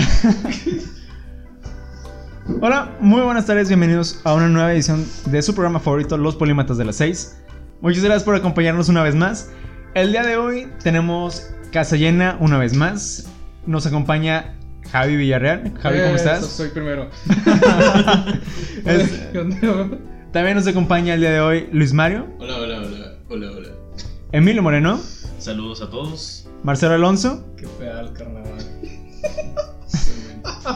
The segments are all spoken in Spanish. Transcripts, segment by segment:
Hola, muy buenas tardes, bienvenidos a una nueva edición de su programa favorito, Los Polímatas de las 6. Muchas gracias por acompañarnos una vez más. El día de hoy tenemos casa llena una vez más. Nos acompaña Javi Villarreal. Javi, ¿cómo estás? Soy primero. También nos acompaña el día de hoy Luis Mario, Hola, hola, hola, hola, hola. Emilio Moreno, Saludos a todos. Marcelo Alonso Qué pedal, carnaval.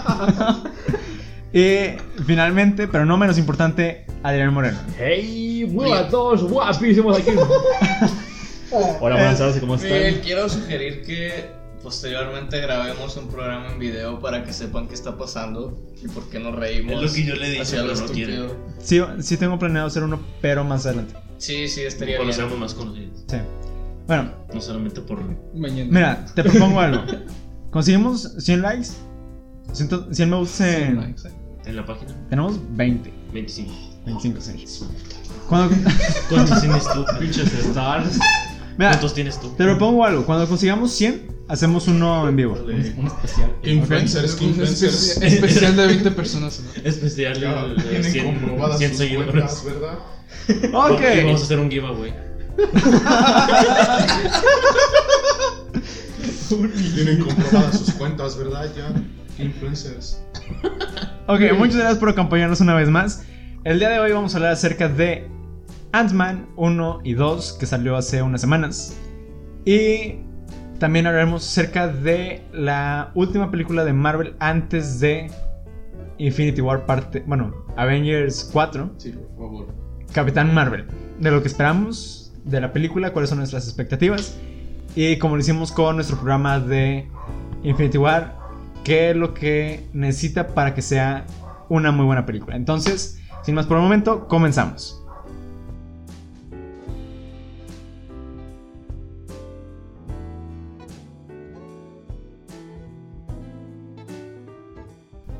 y finalmente, pero no menos importante, Adrián Moreno. ¡Hey! ¡Muy a todos! ¡Guapísimos aquí! Hola, buenas tardes, ¿cómo Miguel, están? quiero sugerir que posteriormente grabemos un programa en video para que sepan qué está pasando y por qué nos reímos. Es lo que yo le dije, pero no estúpido. Sí, sí tengo planeado hacer uno, pero más adelante. Sí, sí, estaría Cuando bien. seamos más conocidos. Sí. Bueno, No solamente por. Mañana. mira, te propongo algo. Conseguimos 100 likes, 100, 100 me gusta en... Likes, eh. En la página. Tenemos 20, 25. 25, sí. Cuando, ¿Cuántos tienes tú? Pinches stars. mira, ¿Cuántos tienes tú? te propongo algo. Cuando consigamos 100, hacemos uno en vivo. Un especial. Influencers, Un influencers. espe- especial de 20 personas. ¿no? Especial de tienen 100, comprobadas 100 sus seguidores. cuentas, ¿verdad? Y vamos a Ok. hacer un giveaway. Tienen comprobadas sus cuentas, ¿verdad? Ya. Influencers. Ok, muchas gracias por acompañarnos una vez más. El día de hoy vamos a hablar acerca de Ant-Man 1 y 2, que salió hace unas semanas. Y también hablaremos acerca de la última película de Marvel antes de Infinity War parte, bueno, Avengers 4, Sí, por favor. Capitán Marvel. De lo que esperamos de la película, cuáles son nuestras expectativas. Y como lo hicimos con nuestro programa de Infinity War, qué es lo que necesita para que sea una muy buena película. Entonces, sin más por el momento, comenzamos.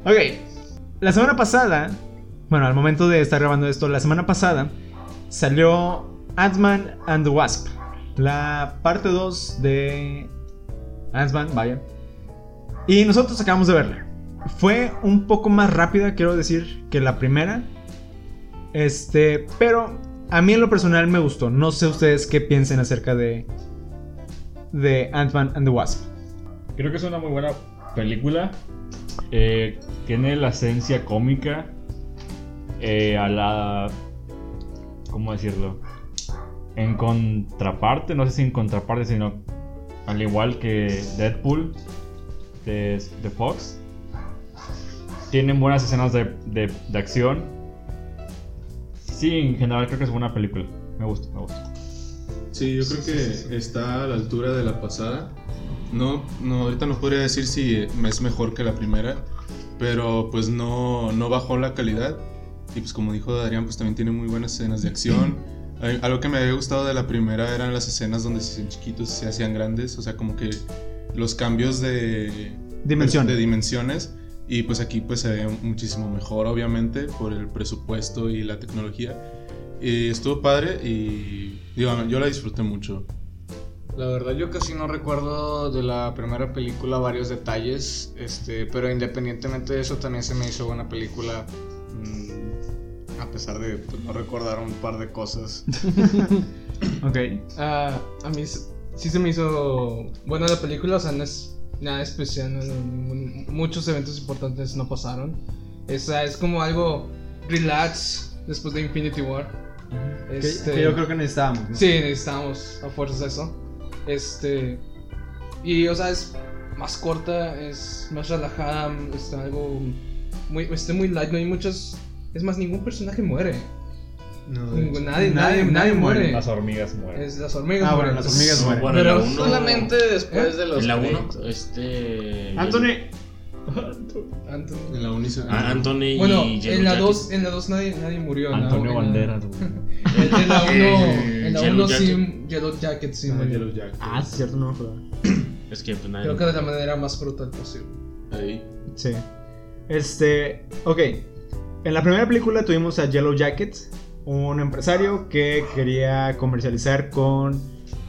Ok, la semana pasada, bueno, al momento de estar grabando esto, la semana pasada salió Ant-Man and the Wasp, la parte 2 de Ant-Man, vaya. Y nosotros acabamos de verla. Fue un poco más rápida, quiero decir, que la primera. Este, pero a mí en lo personal me gustó. No sé ustedes qué piensen acerca de de Ant-Man and the Wasp. Creo que es una muy buena película. Eh, tiene la esencia cómica eh, a la. ¿Cómo decirlo? En contraparte, no sé si en contraparte, sino al igual que Deadpool de, de Fox. Tienen buenas escenas de, de- de acción. Sí, en general creo que es buena película. Me gusta, me gusta. Sí, yo creo que está a la altura de la pasada. No, no, ahorita no podría decir si es mejor que la primera, pero pues no, no bajó la calidad. Y pues como dijo Adrián, pues también tiene muy buenas escenas de acción. Algo que me había gustado de la primera eran las escenas donde se hacían chiquitos y se hacían grandes, o sea, como que los cambios de Dimensión. de dimensiones. Y pues aquí pues se ve muchísimo mejor, obviamente, por el presupuesto y la tecnología. Y estuvo padre y digo, yo la disfruté mucho. La verdad yo casi no recuerdo de la primera película varios detalles, este, pero independientemente de eso también se me hizo buena película, mm, a pesar de pues, no recordar un par de cosas. Ok. Ah, a mí sí se me hizo buena la película, o sea, no es nada especial, no- no- ningún- muchos eventos importantes no pasaron. Es, ah, es como algo relax después de Infinity War. Que- Este- que yo creo que necesitábamos. ¿no? Sí, necesitamos a fuerzas eso. Este. Y, o sea, es más corta, es más relajada, está algo muy, este, muy light, no hay muchos. Es más, ningún personaje muere. Ningún- nadie, nadie, nadie, muere. Las hormigas mueren. Es, las hormigas Ah, bueno, mueren. las hormigas mueren. Bueno, en Pero uno- Solamente después ¿Eh? de los En la 1, créditos. este. Anthony. Anthony. En la Unice. Ah, Anthony Bueno, y Yellow en la Jacket. 2 en la dos nadie, nadie murió. en la- Antonio en la- Banderas, güey. En, en la 1 Eh, en la Yellow uno Jacket. sí, Yellow Jacket sí Ah, murió. Yellow Jacket. Ah, sí, cierto, no me acuerdo. Es que pues nadie. Creo que de la manera más brutal posible. Ahí. Sí. Este, ok. En la primera película tuvimos a Yellow Jacket, un empresario que quería comercializar con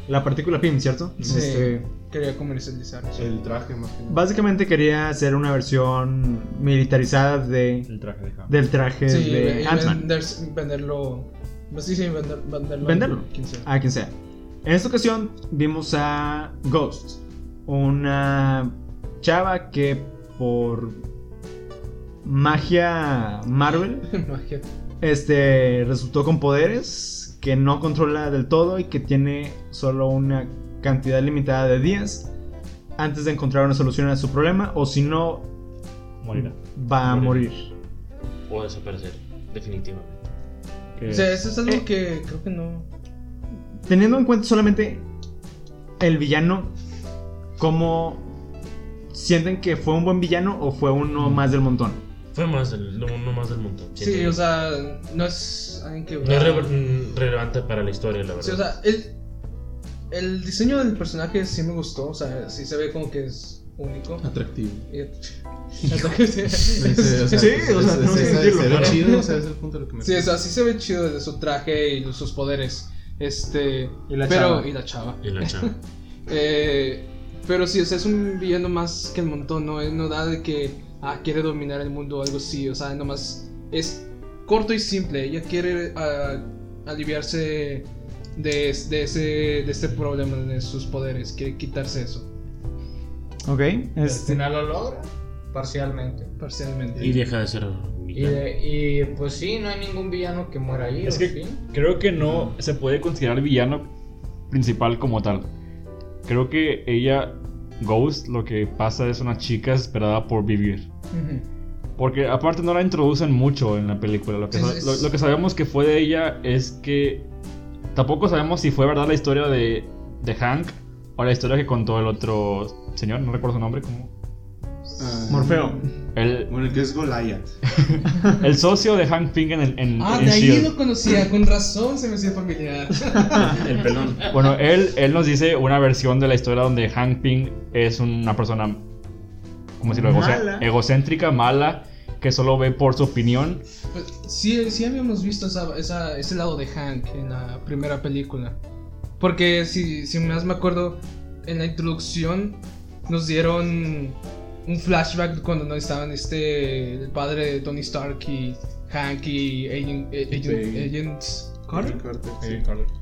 la partícula PIM, ¿cierto? Sí. Este, quería comercializar. El traje más que nada. Básicamente quería hacer una versión militarizada de, El traje de del traje Sí, de y Ant-Man. vender- venderlo. Sí, sí, vender- venderlo. Venderlo. a quien sea. A quien sea. En esta ocasión vimos a Ghost, una chava que por magia Marvel Magia. Este resultó con poderes que no controla del todo y que tiene solo una cantidad limitada de días antes de encontrar una solución a su problema o si no Morirá. va a Morir. morir. O desaparecer, definitivamente. O sea, eso es algo Eh. que creo que no. Teniendo en cuenta solamente el villano, ¿cómo sienten que fue un buen villano o fue uno más del montón? Fue más del, no, no más del montón. Sí, o sea, no es alguien que. No es re- relevante para la historia, la verdad. Sí, o sea, el, el diseño del personaje sí me gustó. O sea, sí se ve como que es único. Atractivo. Y- Sí, o sea, Sí, o sea, no se, ve chido, o sea, es el punto a lo que me Sí, o sea, sí se ve chido de su traje y sus poderes. Este. Y la pero, chava. Y la chava. Y la chava. Eh, pero sí, o sea, es un villano más que el montón, ¿no? Él no da de que ah, quiere dominar el mundo o algo así, o sea, nomás es corto y simple. Ella quiere ah, aliviarse de, de, ese, de este problema de sus poderes, quiere quitarse eso, Ok, Al este, final lo logra, parcialmente. parcialmente. Y deja de ser Y, de- y, pues sí, no hay ningún villano que muera ahí. Es ¿o que sí? creo que no se puede considerar villano principal como tal. Creo que ella, Ghost, lo que pasa es una chica desesperada por vivir. Porque aparte no la introducen mucho en la película. Lo que, Sí, lo, lo que sabemos que fue de ella es que tampoco sabemos si fue verdad la historia de, de Hank o la historia que contó el otro señor, no recuerdo su nombre, como Ah, Morfeo. el, Bueno, el que es Goliath. el socio de Hank Pym en, el, en, Ah, en de ahí S.H.I.E.L.D.. lo conocía, con razón se me hacía familiar. El pelón. Bueno, él, él nos dice una versión de la historia donde Hank Pym es una persona, ¿cómo decirlo? Mala. egocéntrica, mala, que solo ve por su opinión. Pues, sí, sí habíamos visto esa, esa- ese lado de Hank en la primera película. Porque si, si más me acuerdo, en la introducción nos dieron un flashback cuando no estaban este el padre de Tony Stark y Hank y Agent, eh, Agent- Sí. Agent Carter. Carter, sí.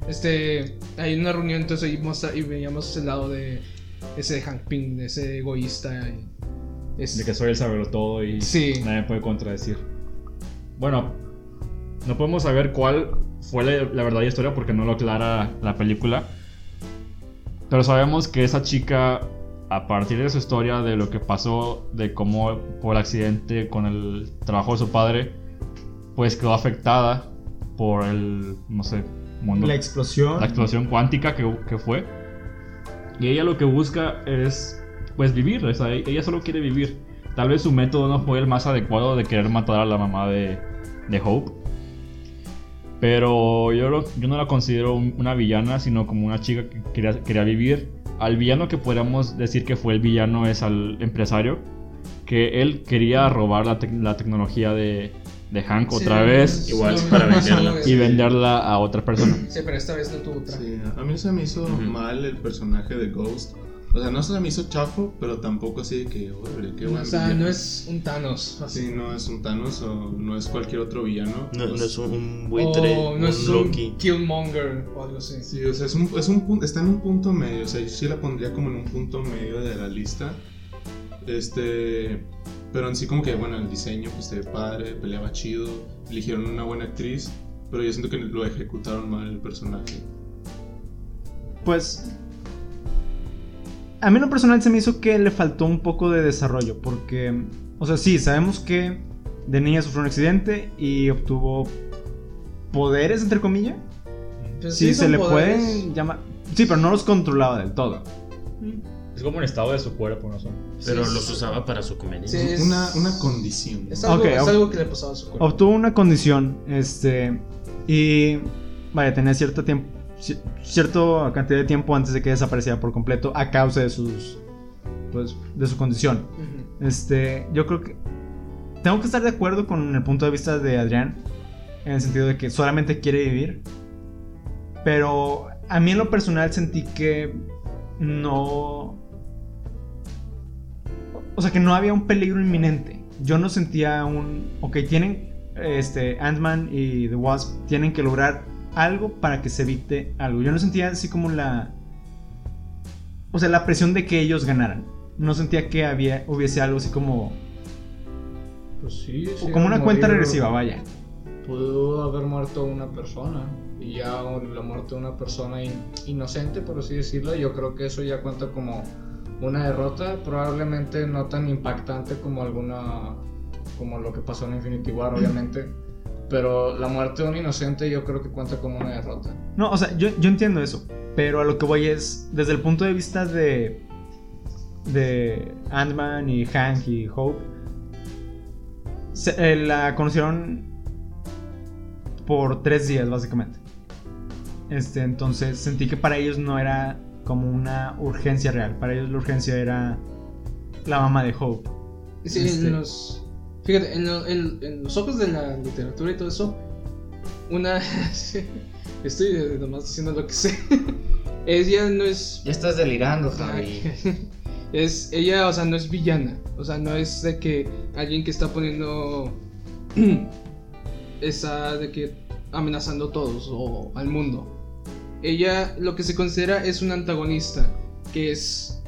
Este, hay una reunión entonces ahí mostra- y veíamos el lado de ese Hank Pym, de ese egoísta. y es- De que soy el saberlo todo y Sí. nadie puede contradecir. Bueno, no podemos saber cuál fue la, la verdadera historia porque no lo aclara la película. Pero sabemos que esa chica, a partir de su historia, de lo que pasó, de cómo por el accidente con el trabajo de su padre, pues quedó afectada por el, no sé, mundo la explosión. la explosión cuántica que, que fue. Y ella lo que busca es, pues, vivir. O sea, ella solo quiere vivir. Tal vez su método no fue el más adecuado de querer matar a la mamá de, de Hope. Pero yo, lo- yo no la considero un- una villana, sino como una chica que quería, quería vivir. Al villano que podríamos decir que fue el villano es al empresario. Que él quería robar la, tec- la tecnología de, de Hank Sí, otra vez Igual no, para no venderla. y venderla a otra persona. Sí, pero esta vez no tuvo traje. Sí, a mí se me hizo Ujú. mal el personaje de Ghost. O sea, no se me hizo chafo, pero tampoco así de que, "Órale, qué buen o sea, villano". no es un Thanos. así. Sí, no es un Thanos o no es cualquier otro villano. No, no Pues, es un, un buitre, o no un es un Loki. Killmonger o algo así. Sí, o sea, es un, es un punto, está en un punto medio. O sea, yo sí la pondría como en un punto medio de la lista. Este. Pero en sí, como que, bueno, el diseño, pues ve padre, peleaba chido, eligieron una buena actriz. Pero yo siento que lo ejecutaron mal el personaje. Pues. A mí en lo personal se me hizo que le faltó un poco de desarrollo. Porque. O sea, sí, sabemos que de niña sufrió un accidente y obtuvo poderes, entre comillas. Pues Sí, se le poderes. puede llamar. Sí, pero no los controlaba del todo. Es como un estado de su cuerpo, no sé. Pero Sí, los usaba para su conveniencia. Sí, es- Una, una condición. Es algo, es algo que le pasaba a su cuerpo. Obtuvo una condición, este. Y. Vaya, tenía cierto tiempo. Ci- Cierta cantidad de tiempo antes de que desapareciera por completo a causa de sus. Pues. de su condición. Este, yo creo que tengo que estar de acuerdo con el punto de vista de Adrián en el sentido de que solamente quiere vivir. Pero a mí en lo personal sentí que no O sea, que no había un peligro inminente. Yo no sentía un. Ok, tienen. Este, Ant-Man y The Wasp tienen que lograr algo para que se evite algo. Yo no sentía así como la. O sea, la presión de que ellos ganaran. No sentía que había, hubiese algo así como. Pues sí, o sí, como una morir- cuenta regresiva, vaya. Pudo haber muerto una persona. Y ya la muerte de una persona in- inocente, por así decirlo, yo creo que eso ya cuenta como una derrota. Probablemente no tan impactante como alguna. como lo que pasó en Infinity War, obviamente. Pero la muerte de un inocente yo creo que cuenta como una derrota. No, o sea, yo, yo entiendo eso. Pero a lo que voy es. Desde el punto de vista de. De Ant-Man y Hank y Hope. se- eh, la conocieron. Por tres días, básicamente. Este, entonces sentí que para ellos no era como una urgencia real. Para ellos la urgencia era la mamá de Hope. Sí, Este- los. Fíjate, en, lo- en- en los ojos de la literatura y todo eso, una. estoy nomás diciendo lo que sé. Ella no es. Ya estás delirando, Javi. Es, ella, o sea, no es villana. O sea, no es de que alguien que está poniendo. esa de que amenazando a todos o al mundo. Ella lo que se considera es un antagonista. Que es.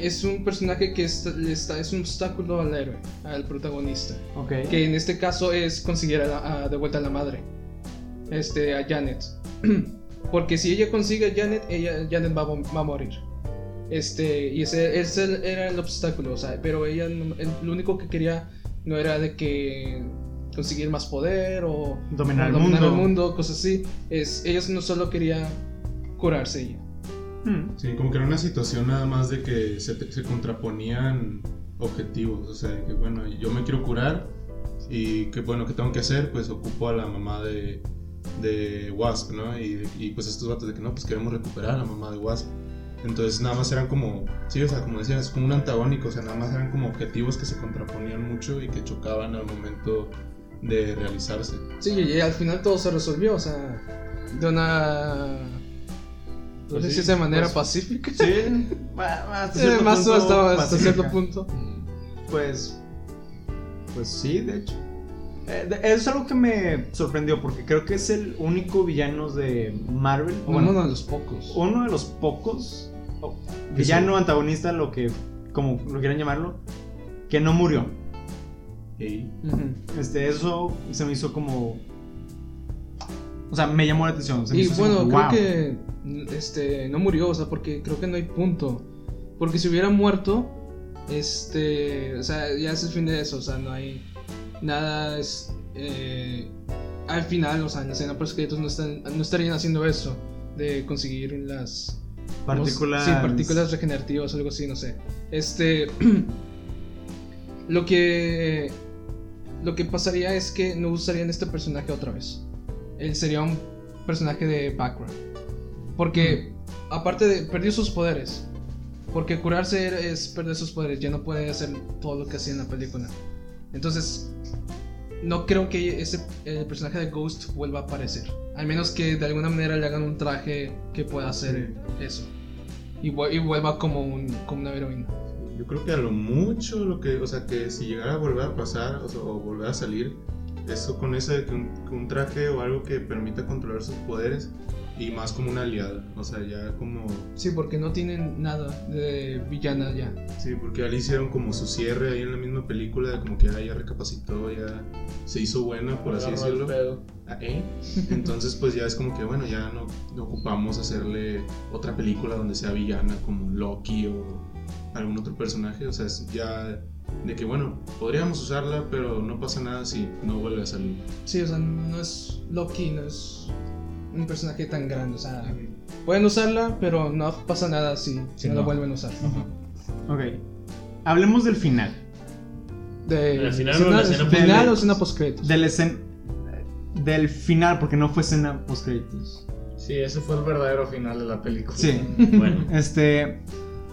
Es un personaje que está, es un obstáculo al héroe, al protagonista. Que en este caso es conseguir a la- a- de vuelta a la madre. Este, a Janet. Porque si ella consigue a Janet, ella, Janet va, va a morir. Este, y ese, ese era el obstáculo, o sea, pero ella no- el- lo único que quería no era de que conseguir más poder o Dominar el o dominar mundo. el mundo, cosas así. Es, ella no solo quería curarse ella. Hmm. Sí, como que era una situación nada más de que se, se contraponían objetivos. O sea, de que bueno, yo me quiero curar y que bueno, ¿qué tengo que hacer? Pues ocupo a la mamá de, de Wasp, ¿no? Y, y, pues estos datos de que no, pues queremos recuperar a la mamá de Wasp. Entonces nada más eran como, sí, o sea, como decías, como un antagónico, o sea, nada más eran como objetivos que se contraponían mucho y que chocaban al momento de realizarse. Sí, y, y al final todo se resolvió, o sea, de una. Pues sé sí, si es de manera pues, pacífica. Sí, hasta Eh, cierto más punto hasta, cierto punto. Pues. Pues sí, de hecho. Eh, de- eso es algo que me sorprendió porque creo que es el único villano de Marvel. Bueno, uno de los pocos. uno de los pocos. villano, antagonista, lo que. como lo quieran llamarlo. Que no murió. Y Ujú. Este, eso se me hizo como. O sea, me llamó la atención. se Y bueno, como, creo "Wow". que este no murió, o sea, porque creo que no hay punto. Porque si hubiera muerto, este, o sea, ya es el fin de eso, o sea, no hay nada es eh, al final, o sea, en la escena post créditos no están no estarían haciendo eso de conseguir las Partículas. Sí, partículas regenerativas o algo así, no sé. Este. lo que. Lo que pasaría es que no usarían este personaje otra vez. Él sería un personaje de background. Porque, aparte de. Perdió sus poderes. Porque curarse es perder sus poderes. Ya no puede hacer todo lo que hacía en la película. Entonces. No creo que ese el personaje de Ghost vuelva a aparecer. Al menos que de alguna manera le hagan un traje que pueda hacer eso. Y, vu- y vuelva como, un, como una heroína. Yo creo que a lo mucho, lo que, o sea, que si llegara a volver a pasar o, sea, o volver a salir, eso con ese de que un, un traje o algo que permita controlar sus poderes y más como una aliada, o sea, ya como, Sí, porque no tienen nada de villana ya. sí, porque ahí hicieron como su cierre ahí en la misma película, de como que ah, ya recapacitó, ya se hizo buena, por así decirlo. Ah, ¿eh? Entonces, pues ya es como que, bueno, ya no, no ocupamos hacerle otra película donde sea villana como Loki o algún otro personaje. O sea, es ya de que, bueno, podríamos usarla, pero no pasa nada si no vuelve a salir. Sí, o sea, no es Loki, no es un personaje tan grande. O sea, pueden usarla, pero no pasa nada si, no, la vuelven a usar. Ok. Hablemos del final. De, ¿El final escena- o la escena final o escena post créditos. Del escen- Del final, porque no fue escena post créditos. Sí, ese fue el verdadero final de la película. Sí. Bueno, Este.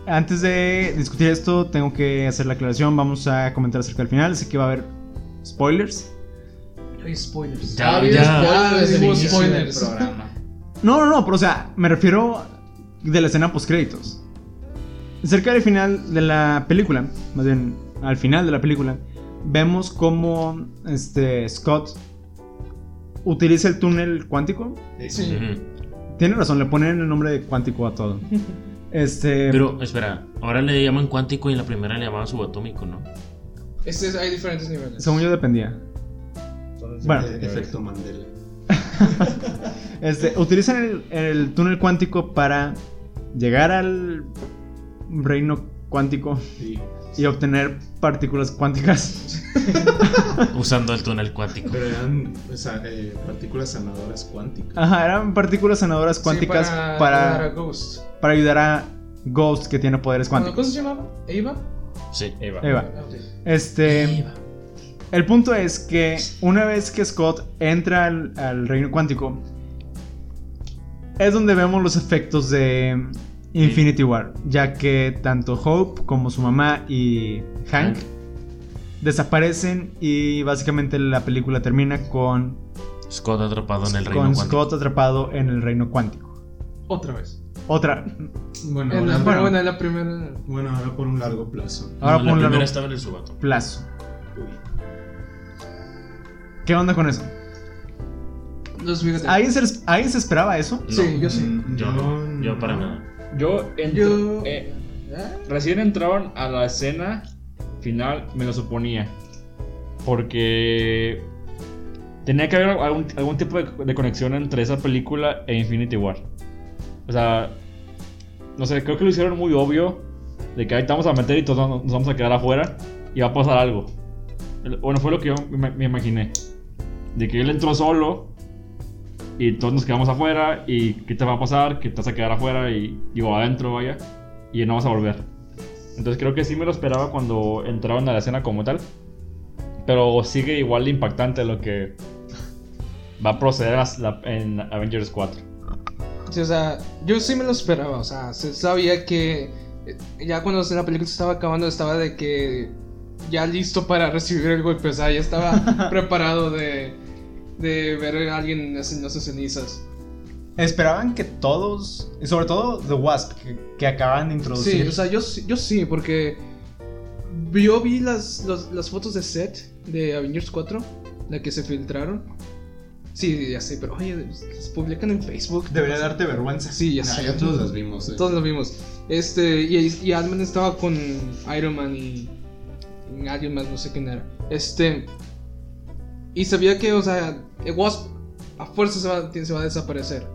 Antes de discutir esto, tengo que hacer la aclaración. Vamos a comentar acerca del final. Sé que va a haber spoilers. Hay spoilers. Ya, ya. spoilers spoilers. del programa. No, no, no, pero o sea, me refiero de la escena post créditos. cerca del final de la película, más bien al final de la película, vemos cómo este Scott utiliza el túnel cuántico. Sí. Tiene razón, le ponen el nombre de cuántico a todo. Este, Pero, espera, ahora le llaman cuántico y en la primera le llamaban subatómico, ¿no? Este es- hay diferentes niveles. según yo dependía. Bueno, efecto Mandela. este, utilizan el, el túnel cuántico para llegar al reino cuántico Sí. y obtener partículas cuánticas. Usando el túnel cuántico. Pero eran o sea, eh, partículas sanadoras cuánticas. Ajá, eran partículas sanadoras Sí, cuánticas para, para, para Ghost. para ayudar a Ghost que tiene poderes ¿Cómo cuánticos. se llamaba? ¿Eva? Sí. Eva. Eva. Ah. Este, el punto es que una vez que Scott entra al, al reino cuántico, es donde vemos los efectos de Infinity War, ya que tanto Hope como su mamá y Hank desaparecen y básicamente la película termina con, Scott atrapado en el reino con cuántico. Scott atrapado en el reino cuántico. Otra vez. Otra. Bueno, En la, ahora, pero bueno, en la primera. bueno, ahora por un largo plazo. Ahora No, por un la largo primera estaba en el subatómico. plazo. ¿Qué onda con eso? Los. ¿Alguien se, ¿alguien se esperaba eso? Sí, yo sí. Mm, Yo no, yo para nada. Yo, entro- Yo- eh, recién entraron a la escena final, me lo suponía. Porque tenía que haber algún, algún tipo de, de conexión entre esa película e Infinity War. O sea, no sé, creo que lo hicieron muy obvio. De que ahí te vamos a meter y todos nos nos vamos a quedar afuera y va a pasar algo. Bueno, fue lo que yo me, me imaginé. De que él entró solo y todos nos quedamos afuera y qué te va a pasar, que te vas a quedar afuera y digo adentro vaya y no vas a volver. Entonces creo que sí me lo esperaba cuando entraron a la escena como tal. Pero sigue igual de impactante lo que va a proceder a la- en Avengers 4. Sí, o sea, yo sí me lo esperaba. O sea, se sabía que eh, ya cuando la película se estaba acabando, estaba de que ya listo para recibir el golpe. O sea, ya estaba preparado de, de ver a alguien haciéndose cenizas. Esperaban que todos, y sobre todo The Wasp, que, que acaban de Sí, introducir. o sea, yo, sí- yo sí, porque yo vi las, los- las fotos de set de Avengers 4, la que se filtraron. Sí, ya sé, pero oye, las publican en Facebook. Debería darte vergüenza. Sí, ya Ah, sé. ya todos las vimos. eh. Todos lo vimos. Este, y, y Ant-Man estaba con Iron Man y, y alguien más, no sé quién era. Este, y sabía que, o sea, Wasp a fuerza se va, se va a desaparecer.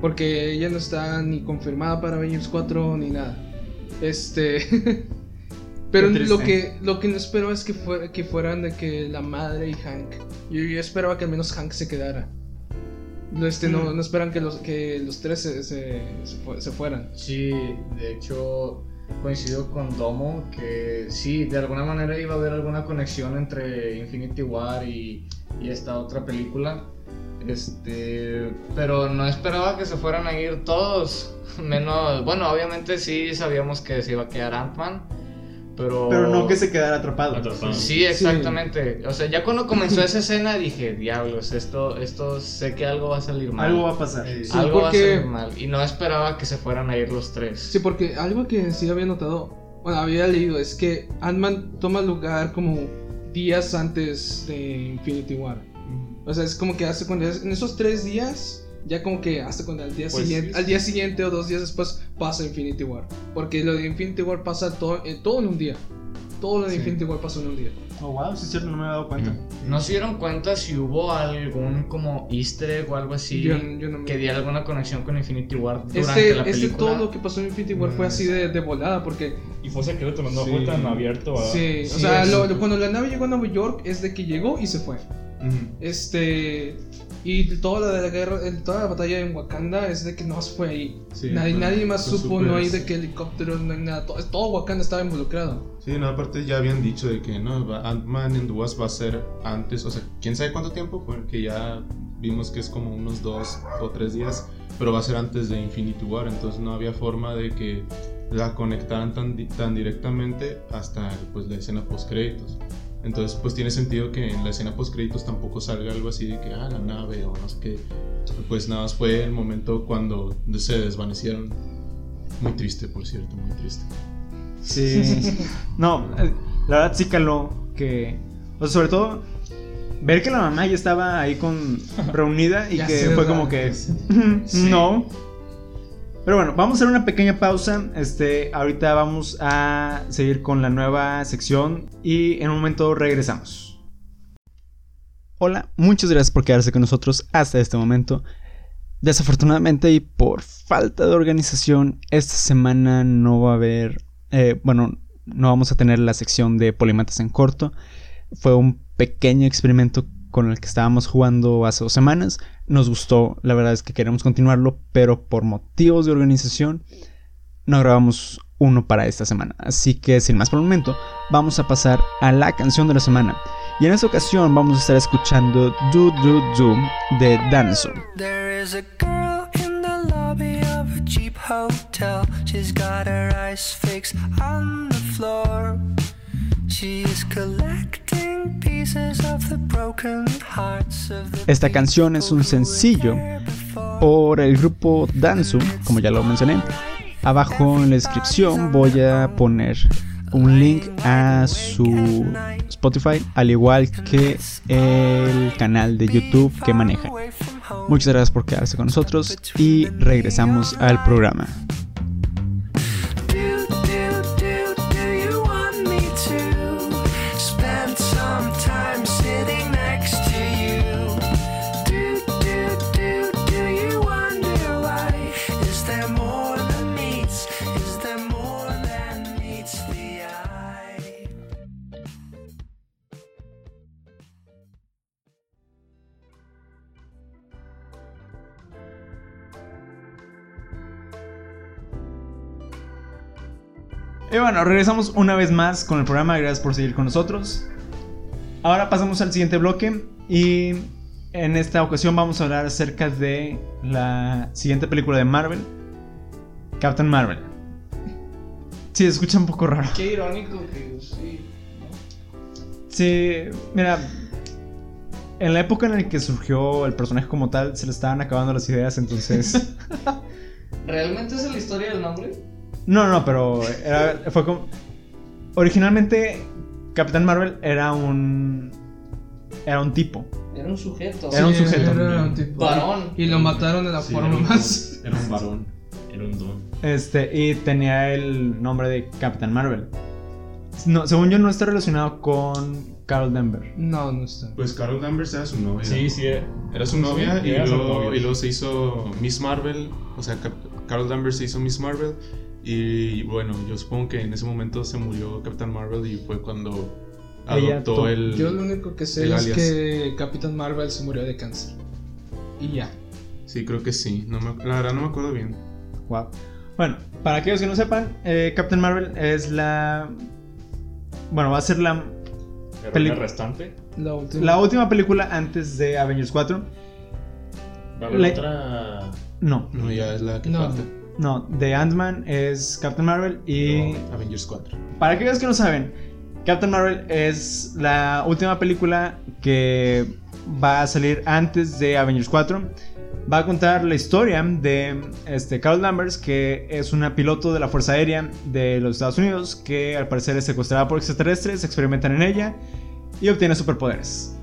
Porque ella no está ni confirmada para Avengers 4 ni nada. Este, pero lo que, lo que no espero es que, fuera, que fueran de que la madre y Hank. Yo, yo esperaba que al menos Hank se quedara. No, Este, no, no esperan que los, que los tres se, se, se fueran. Sí, de hecho coincido con Domo que sí, de alguna manera iba a haber alguna conexión entre Infinity War y, y esta otra película. Este, pero no esperaba que se fueran a ir todos. Menos, bueno, obviamente sí sabíamos que se iba a quedar Ant-Man, pero Pero no que se quedara atrapado. Atrapado. Sí, exactamente. O sea, ya cuando comenzó esa escena dije, diablos, esto, esto, sé que algo va a salir mal. Algo va a pasar. Sí, Algo va a porque- salir mal. Y no esperaba que se fueran a ir los tres. Sí, porque algo que sí había notado, bueno, había leído, es que Ant-Man toma lugar como días antes de Infinity War. O sea, es como que hace cuando en esos tres días, ya como que hasta cuando al día Pues, siguiente, al día siguiente o dos días después pasa Infinity War. Porque lo de Infinity War pasa todo, eh, todo en un día. Todo lo de Sí. Infinity War pasó en un día. Oh, wow, sí es cierto, no me había dado cuenta. ¿No se dieron cuenta si hubo algún como easter egg o algo así Yo- yo no me- que diera alguna conexión con Infinity War durante Este, la este película? todo lo que pasó en Infinity War fue así de, de volada, porque Y fue secreto, no Sí. fue tan abierto. a- sí, o Sí, sea, es- lo- lo- cuando la nave llegó a Nueva York es de que llegó y se fue. Este. Y toda la, de la guerra, toda la batalla en Wakanda es de que no fue ahí. Sí, nadie, fue- nadie más supo, súper- no hay de que helicópteros, no hay nada. Todo, todo Wakanda estaba involucrado. Sí, no, aparte ya habían dicho de que no, Ant-Man and the Wasp va a ser antes, o sea, quién sabe cuánto tiempo, porque ya vimos que es como unos dos o tres días, pero va a ser antes de Infinity War, entonces no había forma de que la conectaran tan, tan directamente hasta pues, la escena post créditos. Entonces, pues tiene sentido que en la escena post créditos tampoco salga algo así de que, ah, la nave o no sé qué. Pues nada más fue el momento cuando se desvanecieron. Muy triste, por cierto, muy triste. Sí. No, eh, la verdad sí caló que. O sea, sobre todo, ver que la mamá ya estaba ahí con. reunida y Ya que sé, fue ¿verdad? como que. Sí. No. Pero bueno, vamos a hacer una pequeña pausa. Este, ahorita vamos a seguir con la nueva sección y en un momento regresamos. Hola, muchas gracias por quedarse con nosotros hasta este momento. Desafortunadamente y por falta de organización, esta semana no va a haber, eh, bueno, no vamos a tener la sección de Polimatas en corto. Fue un pequeño experimento con el que estábamos jugando hace dos semanas. Nos gustó, la verdad es que queremos continuarlo, pero por motivos de organización no grabamos uno para esta semana. Así que sin más por el momento, vamos a pasar a la canción de la semana. Y en esta ocasión vamos a estar escuchando Do Do Do de Danzo. There is a girl in the lobby of a cheap hotel. She's got her eyes fixed on the floor. She is collecting Esta canción es un sencillo por el grupo Danzu, como ya lo mencioné. Abajo en la descripción voy a poner un link a su Spotify, al igual que el canal de YouTube que maneja. Muchas gracias por quedarse con nosotros y regresamos al programa. Y bueno, regresamos una vez más con el programa. Gracias por seguir con nosotros. Ahora pasamos al siguiente bloque y en esta ocasión vamos a hablar acerca de la siguiente película de Marvel, Captain Marvel. Sí, escucha un poco raro. Qué irónico que sí. Sí, mira, en la época en la que surgió el personaje como tal, se le estaban acabando las ideas, entonces... ¿Realmente es la historia del nombre? No, no, pero era- fue como... Originalmente, Capitán Marvel era un... Era un tipo. Era un sujeto. Era un Sí, sujeto. era un tipo. Varón. Y lo mataron de la Sí, forma era un- más. Era un varón. Era un don. Este, y tenía el nombre de Capitán Marvel. No, según yo no está relacionado con Carol Denver. No, no está. Pues Carol Danvers era su novia. Sí, sí. Era su novia Sí, y, era su luego, novia. y luego se hizo Miss Marvel. O sea, Carol Danvers se hizo Miss Marvel. Y bueno, yo supongo que en ese momento se murió Captain Marvel y fue cuando Ella adoptó el. Yo lo único que sé es alias. que Capitán Marvel se murió de cáncer. Y ya. Sí, creo que sí. No me, la verdad no me acuerdo bien. Wow. Bueno, para aquellos que no sepan, eh, Captain Marvel es la. Bueno, va a ser la, Peli- restante. La última. la última película antes de Avengers 4. Va a haber La- otra. No, No, ya es la que No. falta. No, de Ant-Man es Captain Marvel y. No, Avengers 4. Para aquellos que no saben, Captain Marvel es la última película que va a salir antes de Avengers 4. Va a contar la historia de este, Carol Danvers, que es una piloto de la Fuerza Aérea de los Estados Unidos, que al parecer es secuestrada por extraterrestres, experimentan en ella y obtiene superpoderes.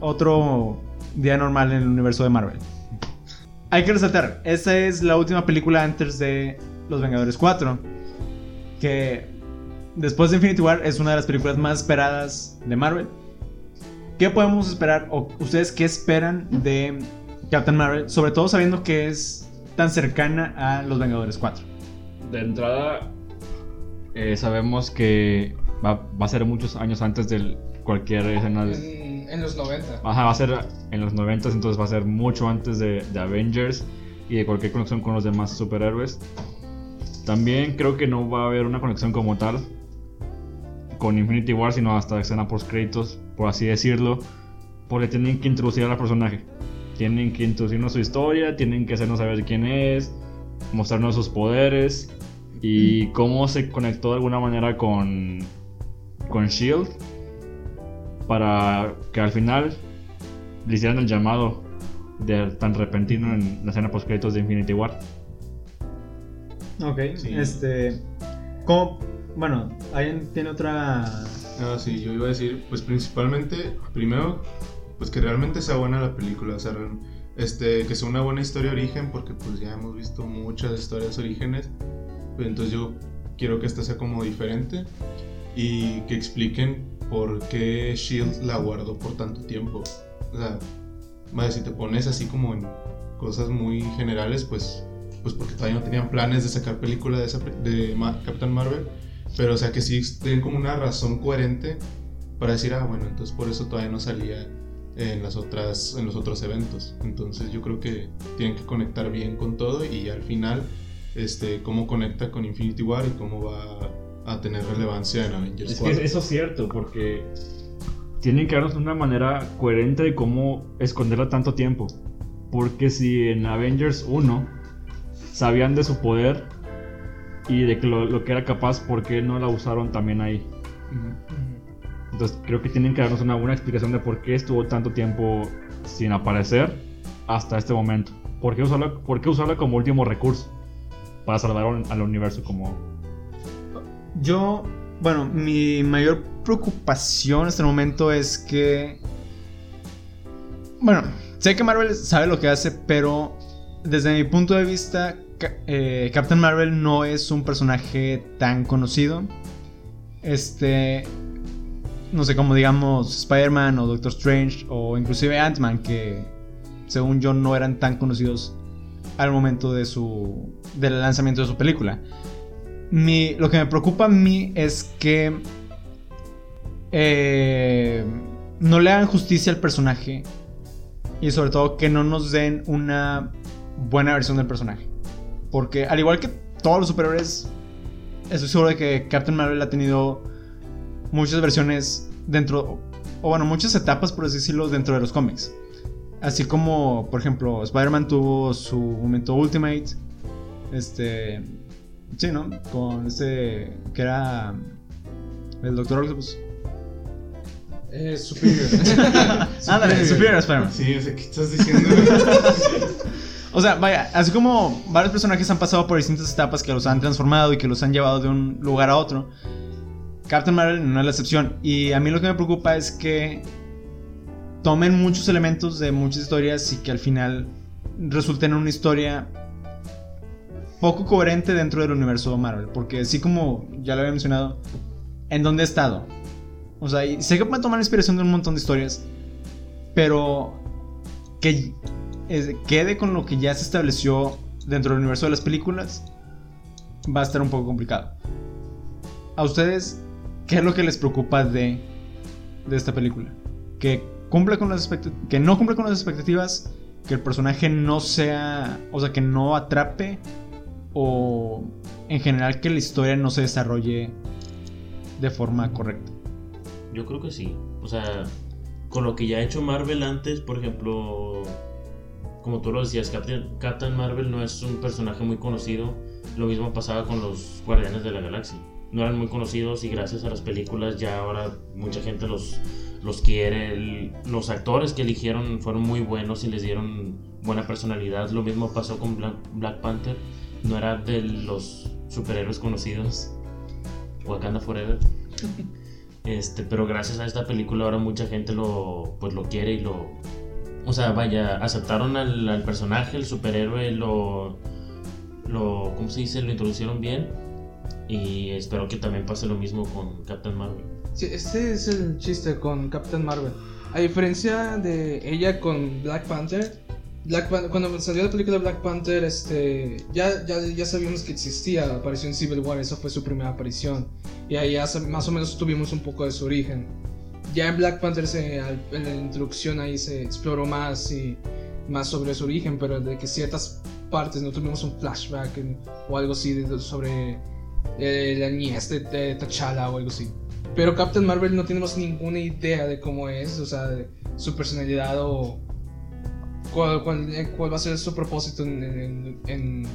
Otro día normal en el universo de Marvel. Hay que resaltar, esta es la última película antes de Los Vengadores 4, que después de Infinity War es una de las películas más esperadas de Marvel. ¿Qué podemos esperar o ustedes qué esperan de Captain Marvel, sobre todo sabiendo que es tan cercana a Los Vengadores 4? De entrada, eh, sabemos que va, va a ser muchos años antes de cualquier escena. de- En, los 90. Ajá, va a ser en los 90, entonces va a ser mucho antes de, de Avengers y de cualquier conexión con los demás superhéroes. También creo que no va a haber una conexión como tal con Infinity War, sino hasta escena post créditos, por así decirlo, porque tienen que introducir al personaje. Tienen que introducirnos su historia, tienen que hacernos saber quién es, mostrarnos sus poderes y cómo se conectó de alguna manera con, con Shield para que al final le hicieran el llamado de tan repentino en la escena post créditos de Infinity War. Ok, Sí. este. ¿cómo, Bueno, ¿alguien tiene otra. No, sí, yo iba a decir, pues principalmente, primero, pues que realmente sea buena la película, o sea, este, que sea una buena historia de origen, porque pues ya hemos visto muchas historias orígenes, pues, entonces yo quiero que esta sea como diferente y que expliquen por qué Shield la guardó por tanto tiempo. O sea, vaya, si te pones así como en cosas muy generales, pues, pues porque todavía no tenían planes de sacar película de, esa, de Captain Marvel. Pero, o sea, que sí tienen como una razón coherente para decir, ah, bueno, entonces por eso todavía no salía en, las otras, en los otros eventos. Entonces yo creo que tienen que conectar bien con todo y al final, este, cómo conecta con Infinity War y cómo va a tener relevancia en Avengers Es 4. que eso es cierto, porque tienen que darnos una manera coherente de cómo esconderla tanto tiempo. Porque si en Avengers 1 sabían de su poder y de que lo, lo que era capaz, ¿por qué no la usaron también ahí? Entonces creo que tienen que darnos una buena explicación de por qué estuvo tanto tiempo sin aparecer hasta este momento. ¿Por qué usarla, por qué usarla como último recurso? Para salvar al- al universo como... Yo, bueno, mi mayor preocupación en este momento es que. Bueno, sé que Marvel sabe lo que hace, pero desde mi punto de vista, eh, Captain Marvel no es un personaje tan conocido. Este. No sé, como digamos Spider-Man o Doctor Strange o inclusive Ant-Man, que según yo no eran tan conocidos al momento de su. del lanzamiento de su película. Mi- lo que me preocupa a mí es que eh, no le hagan justicia al personaje y sobre todo que no nos den una buena versión del personaje. Porque al igual que todos los superhéroes, estoy seguro de que Captain Marvel ha tenido muchas versiones dentro, o bueno, muchas etapas, por decirlo, dentro de los cómics. Así como, por ejemplo, Spider-Man tuvo su momento Ultimate. Este. Sí, ¿no? Con este. que era. El Doctor Octopus. Eh, superior. Ándale, Superior Spider-Man. Sí, o sea, ¿qué estás diciendo? O sea, vaya, así como varios personajes han pasado por distintas etapas que los han transformado y que los han llevado de un lugar a otro, Captain Marvel no es la excepción. Y a mí lo que me preocupa es que tomen muchos elementos de muchas historias y que al final resulten en una historia poco coherente dentro del universo Marvel. Porque así como ya lo había mencionado, ¿en dónde he estado? O sea, y sé que pueden tomar inspiración de un montón de historias, pero que quede con lo que ya se estableció dentro del universo de las películas, va a estar un poco complicado. ¿A ustedes qué es lo que les preocupa de, de esta película? Que cumpla con las que no cumpla con las expectativas, que el personaje no sea, o sea, que no atrape o en general que la historia no se desarrolle de forma correcta. Yo creo que sí. O sea, con lo que ya ha hecho Marvel antes, por ejemplo, como tú lo decías, Captain, Captain Marvel no es un personaje muy conocido. Lo mismo pasaba con los Guardianes de la Galaxia. No eran muy conocidos y gracias a las películas ya ahora mucha gente los, los quiere. Los actores que eligieron fueron muy buenos y les dieron buena personalidad. Lo mismo pasó con Black Panther. No era de los superhéroes conocidos. Wakanda Forever. Este, pero gracias a esta película ahora mucha gente lo, pues lo quiere y lo, o sea, vaya, aceptaron al, al personaje, el superhéroe, lo, lo, ¿cómo se dice? Lo introducieron bien y espero que también pase lo mismo con Captain Marvel. Sí, este es el chiste con Captain Marvel. A diferencia de ella con Black Panther, Black cuando salió la película Black Panther, este, ya, ya, ya sabíamos que existía, apareció en Civil War, esa fue su primera aparición. Y ahí ya más o menos tuvimos un poco de su origen. Ya en Black Panther, se, en la introducción ahí se exploró más y más sobre su origen, pero de que ciertas partes no tuvimos un flashback en- o algo así de- sobre eh, la niñez de, de T'Challa o algo así. Pero Captain Marvel no tenemos ninguna idea de cómo es, o sea, de su personalidad o cuál, cuál- eh, cuál va a ser su propósito en, en- en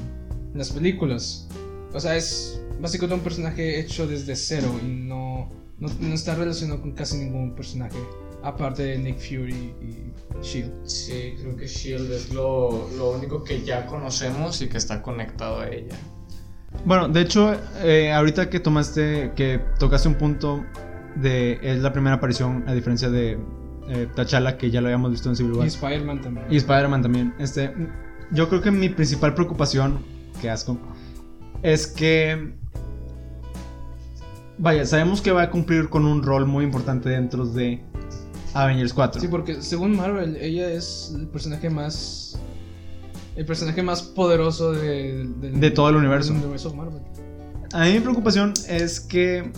las películas. O sea, es básicamente un personaje hecho desde cero y no, no, no está relacionado con casi ningún personaje, aparte de Nick Fury y Shield. Sí, creo que Shield es lo, lo único que ya conocemos y que está conectado a ella. Bueno, de hecho, eh, ahorita que tomaste, que tocaste un punto de es la primera aparición, a diferencia de eh, T'Challa, que ya lo habíamos visto en Civil Y War. Spider-Man también. Y Spider-Man también. Este, yo creo que mi principal preocupación, qué asco, es que. Vaya, sabemos que va a cumplir con un rol muy importante dentro de Avengers 4. Sí, porque según Marvel, ella es el personaje más. El personaje más poderoso de, De todo el universo. del universo Marvel. A mí mi preocupación es que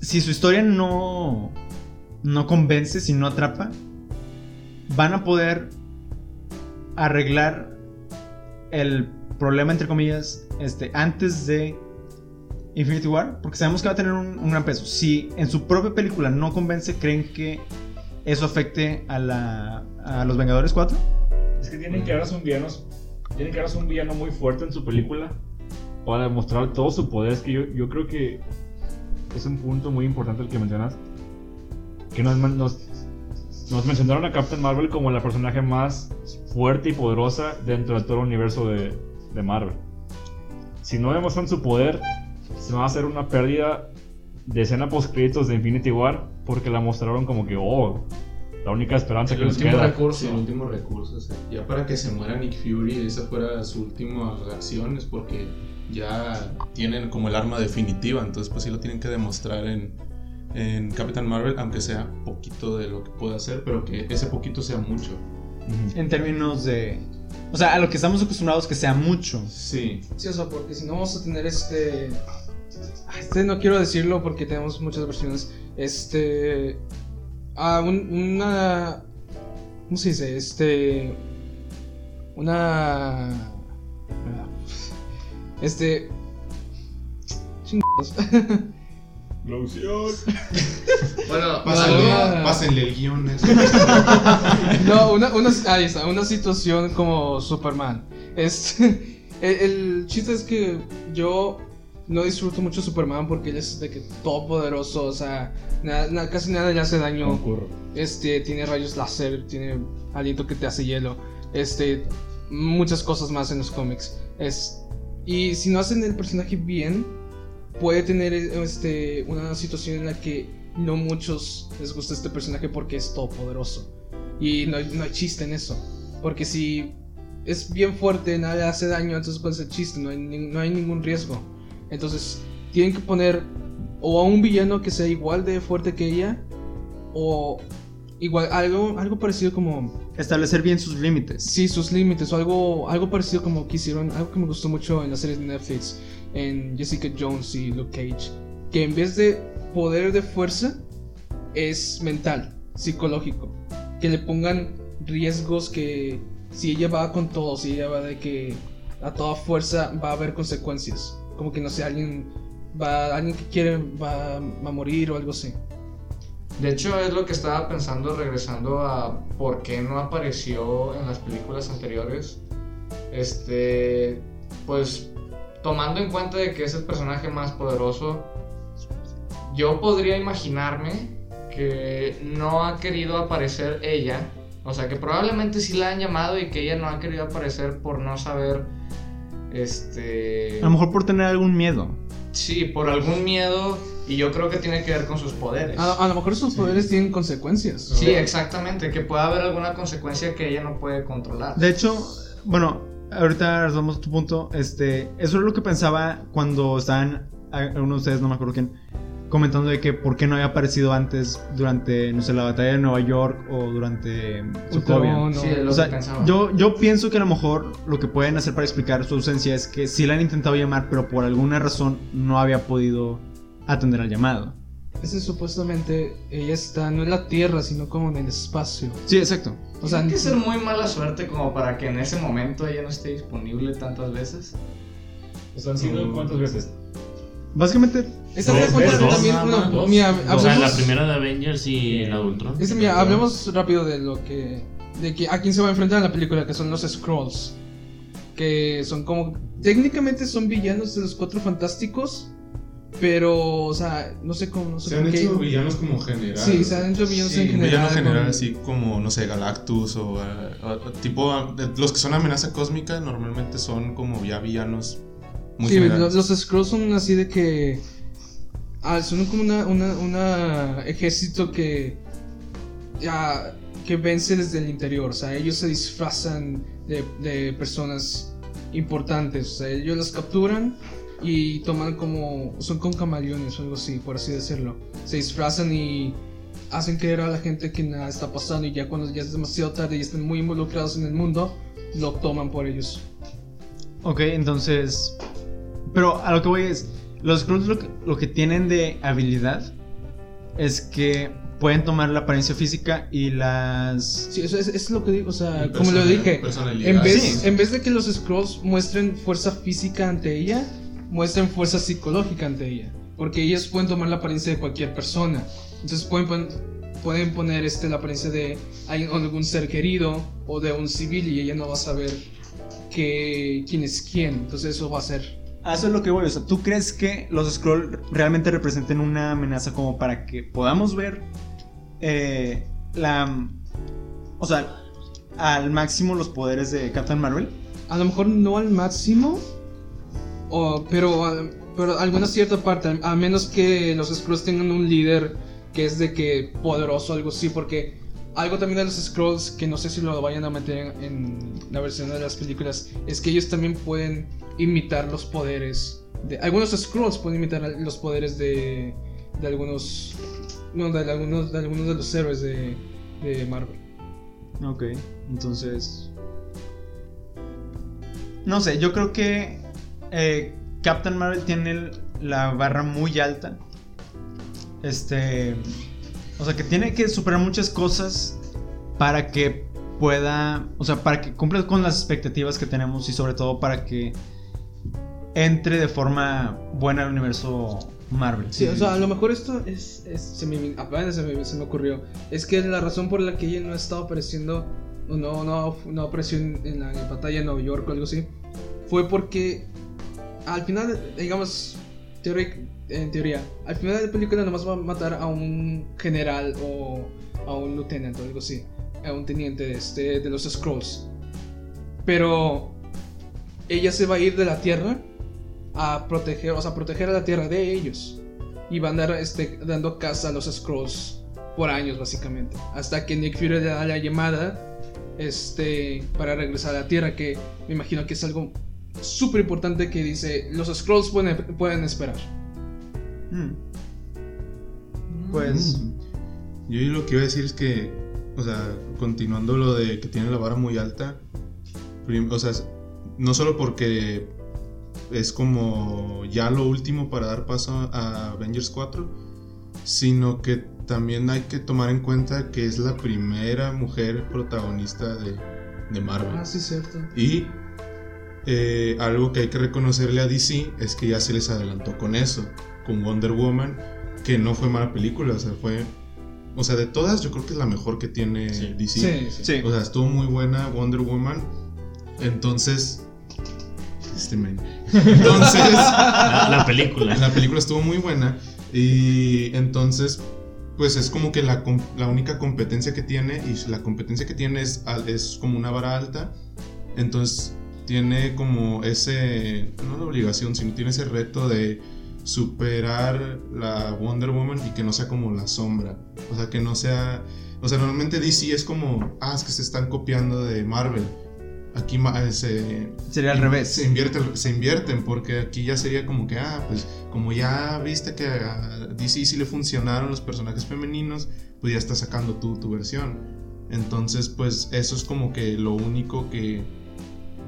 si su historia no, no convence, si no atrapa, van a poder arreglar el problema, entre comillas, este, antes de Infinity War, porque sabemos que va a tener un, gran peso. Si en su propia película no convence, ¿creen que eso afecte a, la, a los Vengadores 4? Es que tienen que darse un villano. Tienen que darse un villano muy fuerte en su película. Para demostrar todo su poder. Es que yo, yo creo que es un punto muy importante el que mencionas. Que nos, nos, nos mencionaron a Captain Marvel como la personaje más fuerte y poderosa dentro de todo el universo de, de Marvel. Si no demuestran su poder, se va a hacer una pérdida de escena post créditos de Infinity War. Porque la mostraron como que, oh, la única esperanza que El nos último queda. recurso. El último recurso, o sea, ya para que se muera Nick Fury y esa fuera su última acción es porque ya tienen como el arma definitiva, entonces pues sí lo tienen que demostrar en, en Captain Marvel, aunque sea poquito de lo que puede hacer, pero que ese poquito sea mucho. En términos de... O sea, a lo que estamos acostumbrados que sea mucho. Sí, Sí, o sea, porque si no vamos a tener este. ah, Este no quiero decirlo porque tenemos muchas versiones. Este. Ah, un- una. ¿Cómo se dice? Este. Una. Este. Chingados. Explosión. Bueno, pásenle, pásenle el guion. No, una, una, ahí está, una situación como Superman. Este, el, el chiste es que yo no disfruto mucho Superman porque él es de que todopoderoso, o sea, na- na- casi nada le hace daño. Concurro. Este, tiene rayos láser, tiene aliento que te hace hielo. Este, muchas cosas más en los cómics. Es, y si no hacen el personaje bien, puede tener este, una situación en la que no muchos les gusta este personaje porque es todopoderoso. Y no no hay chiste en eso. Porque si es bien fuerte, nada le hace daño, entonces cuál es el chiste, no hay, no hay ningún riesgo. Entonces tienen que poner o a un villano que sea igual de fuerte que ella, o igual algo, algo parecido como Establecer bien sus límites. sí sus límites o algo algo parecido como que hicieron algo que me gustó mucho en la serie de Netflix en Jessica Jones y Luke Cage que en vez de poder de fuerza es mental psicológico. Que le pongan riesgos que si ella va con todo si ella va de que a toda fuerza va a haber consecuencias. Como que no sé alguien va alguien que quiere va, a morir o algo así. De hecho, es lo que estaba pensando regresando a por qué no apareció en las películas anteriores. Este, pues tomando en cuenta de que es el personaje más poderoso, yo podría imaginarme que no ha querido aparecer ella. O sea, que probablemente sí la han llamado y que ella no ha querido aparecer por no saber, este... A lo mejor por tener algún miedo. Sí, por algún miedo y yo creo que tiene que ver con sus poderes. a, a lo mejor sus poderes tienen consecuencias Sí, exactamente, que pueda haber alguna consecuencia que ella no puede controlar. De hecho, bueno, ahorita retomamos tu punto. Este, eso es lo que pensaba cuando estaban, uno de ustedes, no me acuerdo quién, comentando de que por qué no había aparecido antes durante, no sé, la batalla de Nueva York o durante Sokovia. No, no. Sí, O sea, yo, yo pienso que a lo mejor lo que pueden hacer para explicar su ausencia es que sí la han intentado llamar, pero por alguna razón no había podido atender al llamado. Ese supuestamente ella está no en la Tierra, sino como en el espacio. Sí, exacto. O sea, Tiene que ser muy mala suerte como para que en ese momento ella no esté disponible tantas veces. O sea, han sido cuántas veces. Básicamente, esta dos, también dos. mira, O sea, la hablemos, primera de Avengers y la Ultron. este, mira, hablemos rápido de lo que de que a quién se va a enfrentar en la película, que son los Scrolls, que son como técnicamente son villanos de los Cuatro Fantásticos, pero o sea, no sé cómo, no sé Se han qué- hecho villanos como general. Sí, se han hecho villanos Sí, en general. villano general con- así como, no sé, Galactus o, o tipo... Los que son amenaza cósmica normalmente son como ya villanos muy Sí, generales. los, los Scrolls son así de que. Ah, son como una, una, una ejército que. Ya. Que vence desde el interior. O sea, ellos se disfrazan de, de personas importantes. O sea, ellos las capturan y toman como. Son como camaleones o algo así, por así decirlo. Se disfrazan y hacen creer a la gente que nada está pasando. Y ya cuando ya es demasiado tarde y están muy involucrados en el mundo, lo toman por ellos. Ok, entonces. Pero a lo que voy es. Los Skrulls lo que, lo que tienen de habilidad es que pueden tomar la apariencia física y las. Sí, eso es, es lo que digo, o sea, como lo dije, en vez, Sí. en vez de que los Scrolls muestren fuerza física ante ella, muestren fuerza psicológica ante ella. Porque ellos pueden tomar la apariencia de cualquier persona. Entonces pueden, pon- pueden poner este, la apariencia de algún ser querido o de un civil y ella no va a saber que, quién es quién. Entonces eso va a ser... A Eso es lo que voy. O sea, ¿tú crees que los Skrull realmente representen una amenaza como para que podamos ver eh, la. O sea, al máximo los poderes de Captain Marvel? A lo mejor no al máximo, o, pero, ah, pero alguna cierta parte, a, menos que los Skrulls tengan un líder que es de que poderoso, algo así, porque algo también de los Skrulls, que no sé si lo vayan a meter en, la versión de las películas, es que ellos también pueden imitar los poderes. De, algunos Skrulls pueden imitar los poderes de, de algunos, no, de, algunos, de algunos de los héroes de, de Marvel. Ok, entonces. No sé, yo creo que eh, Captain Marvel tiene la barra muy alta. Este. O sea, que tiene que superar muchas cosas para que pueda. O sea, para que cumpla con las expectativas que tenemos y sobre todo para que entre de forma buena al universo Marvel. Sí, o sea, a lo mejor esto es, es- se me, apenas se me, se me ocurrió. Es que la razón por la que ella no ha estado apareciendo, o no, no, no apareció en, en la batalla de Nueva York o algo así, fue porque al final, digamos, en teoría, al final de la película nomás va a matar a un general o a un lieutenant o algo así, a un teniente este, de los Scrolls. Pero ella se va a ir de la Tierra a proteger, o sea, proteger a la tierra de ellos. Y van a andar este, dando caza a los Scrolls por años, básicamente. Hasta que Nick Fury le da la llamada este, para regresar a la tierra, que me imagino que es algo súper importante que dice, los Scrolls pueden, pueden esperar. Mm. Pues. Mm. Yo lo que iba a decir es que, o sea, continuando lo de que tiene la vara muy alta, o sea, no solo porque es como ya lo último para dar paso a Avengers 4, sino que también hay que tomar en cuenta que es la primera mujer protagonista de, de Marvel. Ah, sí, cierto. Y eh, algo que hay que reconocerle a DC es que ya se les adelantó con eso, con Wonder Woman, que no fue mala película, o sea, fue... O sea, de todas yo creo que es la mejor que tiene Sí. DC. Sí, sí. Sí. O sea, estuvo muy buena Wonder Woman. Entonces... Este men. Entonces... La, la película. La película estuvo muy buena y entonces pues es como que la, la única competencia que tiene y la competencia que tiene es, es como una vara alta, entonces tiene como ese, no la obligación, sino tiene ese reto de superar la Wonder Woman y que no sea como la sombra, o sea, que no sea, o sea, normalmente DC es como, ah, es que se están copiando de Marvel. Aquí eh, se, Sería al revés. se, invierte, se invierten porque aquí ya sería como que, ah, pues como ya viste que a DC sí le funcionaron los personajes femeninos, pues ya estás sacando tú tu versión. Entonces, pues eso es como que lo único que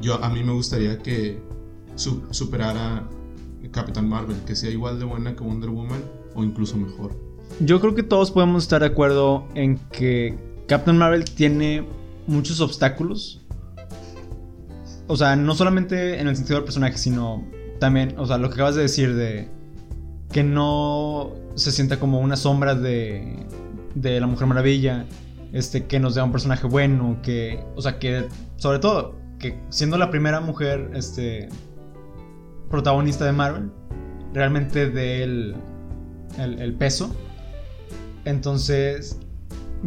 yo a mí me gustaría que su- superara Capitán Marvel, que sea igual de buena que Wonder Woman o incluso mejor. Yo creo que todos podemos estar de acuerdo en que Captain Marvel tiene muchos obstáculos. O sea, no solamente en el sentido del personaje, sino también, o sea, lo que acabas de decir de que no se sienta como una sombra de, de la Mujer Maravilla, este, que nos dé un personaje bueno, que, o sea, que sobre todo, que siendo la primera mujer, este, protagonista de Marvel, realmente dé el, el, el peso. Entonces,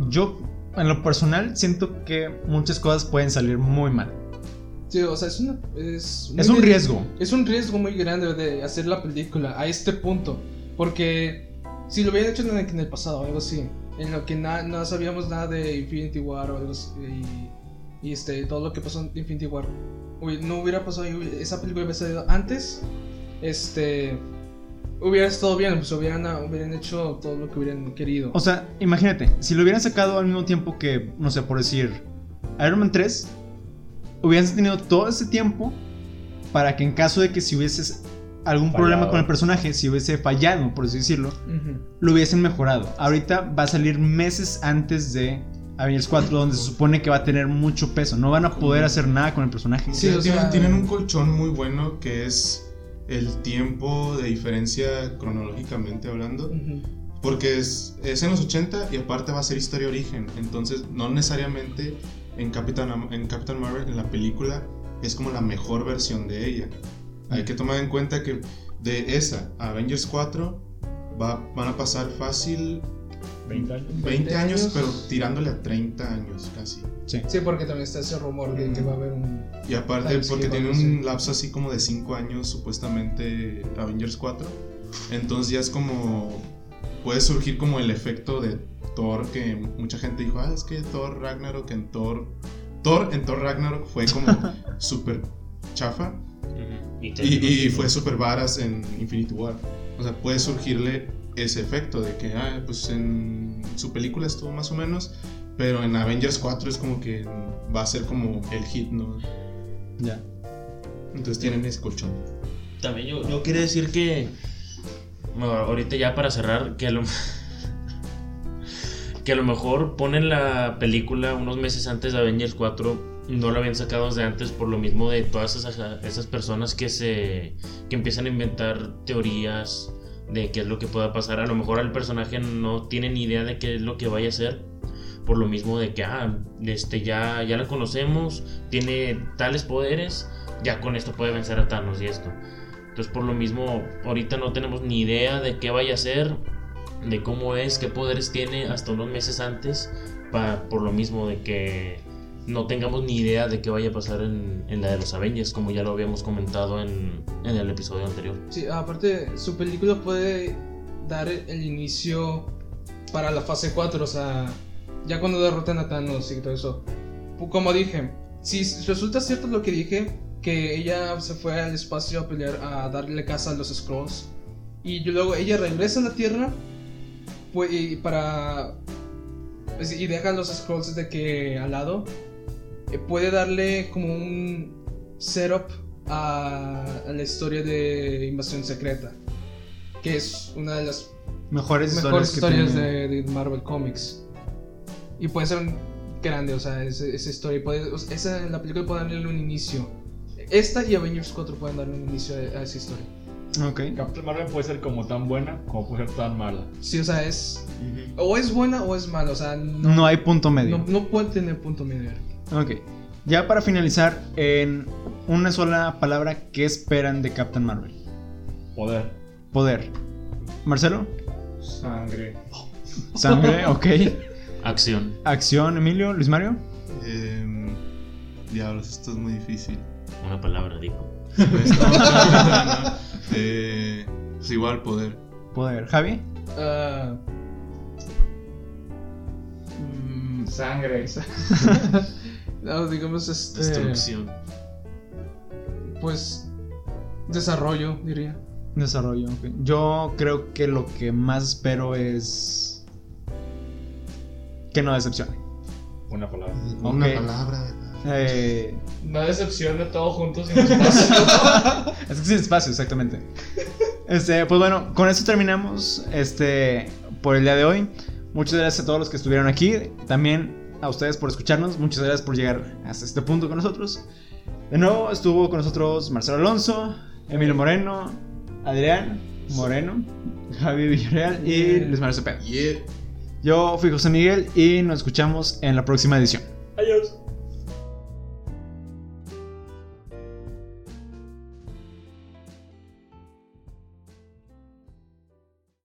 yo en lo personal siento que muchas cosas pueden salir muy mal. Sí, o sea, es una. Es, Es un riesgo. Es un riesgo muy grande de hacer la película a este punto. Porque si lo hubieran hecho en el, en el pasado, algo así, en lo que na- no sabíamos nada de Infinity War o algo así, y, y, este, todo lo que pasó en Infinity War, hubi- no hubiera pasado, esa película hubiera salido antes, este. Hubiera estado bien, pues hubieran, hubieran hecho todo lo que hubieran querido. O sea, imagínate, si lo hubieran sacado al mismo tiempo que, no sé, por decir, Iron Man 3, hubieran tenido todo ese tiempo para que en caso de que si hubiese algún problema con el personaje, si hubiese fallado, por así decirlo, lo hubiesen mejorado. Ahorita va a salir meses antes de Avengers 4, donde se supone que va a tener mucho peso. No van a poder hacer nada con el personaje. Sí, o tienen, sea- tienen un colchón muy bueno que es el tiempo de diferencia cronológicamente hablando. Porque es, es en los 80 y aparte va a ser historia origen. Entonces, no necesariamente en Capitán, en Captain Marvel, en la película, es como la mejor versión de ella. Hay que tomar en cuenta que de esa a Avengers 4 va, van a pasar fácil 20 años. 20 años, años. pero tirándole a 30 años casi. Sí. Sí, porque también está ese rumor de que va a haber un. Y aparte, porque tiene un lapso así como de 5 años, supuestamente Avengers 4. Entonces ya es como. Puede surgir como el efecto de Thor, que mucha gente dijo, ah, es que Thor Ragnarok en Thor. Thor en Thor Ragnarok fue como súper chafa. Y, y fue súper varas en Infinity War. O sea, puede surgirle ese efecto de que, ah, pues en su película estuvo más o menos, pero en Avengers 4 es como que va a ser como el hit, ¿no? Ya. Entonces tienen ese colchón. También yo, yo quería decir que. bueno, ahorita ya para cerrar, que a lo. que a lo mejor ponen la película unos meses antes de Avengers 4. No la habían sacado desde antes por lo mismo de todas esas, esas personas que se. que empiezan a inventar teorías de qué es lo que pueda pasar. A lo mejor el personaje no tiene ni idea de qué es lo que vaya a hacer. Por lo mismo de que ah, este, ya, ya la conocemos, tiene tales poderes, ya con esto puede vencer a Thanos y esto. Entonces por lo mismo, ahorita no tenemos ni idea de qué vaya a ser, de cómo es, qué poderes tiene hasta unos meses antes, pa- por lo mismo de que no tengamos ni idea de qué vaya a pasar en, la de los Avengers, como ya lo habíamos comentado en, el episodio anterior. Sí, aparte, su película puede dar el inicio para la fase 4, o sea, ya cuando derrotan a Thanos y todo eso. Como dije, si resulta cierto lo que dije, que ella se fue al espacio a pelear, a darle casa a los Scrolls, y luego ella regresa a la Tierra, pues, y para... pues, y deja los Scrolls de que al lado, eh, puede darle como un setup a, a la historia de Invasión Secreta, que es una de las Mejores historias, mejores de, de Marvel Comics. Y puede ser grande, o sea, esa, esa historia. Puede, o sea, esa, la película puede darle un inicio. Esta y Avengers 4 pueden darle un inicio a, a esa historia. Ok. Captain Marvel puede ser como tan buena como puede ser tan mala. Sí, o sea, es. O es buena o es mala, o sea, no, No hay punto medio. no, no puede tener punto medio. Ok. Ya para finalizar, en una sola palabra, ¿qué esperan de Captain Marvel? Poder. Poder. Marcelo, Sangre. sangre, ok. Acción. Acción, Emilio, Luis Mario. Em, diablos, esto es muy difícil. Una palabra, dijo. Pues, no, no. Eh, pues igual poder. Poder. Javi. Ah, Mm, sangre. no, digamos, este. Destrucción. Pues. Desarrollo, diría. Desarrollo. ok. Yo creo que lo que más espero es que no decepcione. Una palabra. Una palabra. Eh, No decepción de todos juntos sin espacio. es que sin espacio, exactamente. Este, pues bueno, con esto terminamos este por el día de hoy. Muchas gracias a todos los que estuvieron aquí. También a ustedes por escucharnos. Muchas gracias por llegar hasta este punto con nosotros. De nuevo estuvo con nosotros Marcelo Alonso, Emilio Moreno, Adrián Moreno, Javi Villarreal y Luis Mario Cepeda. Yeah. Yo fui José Miguel y nos escuchamos en la próxima edición. Adiós.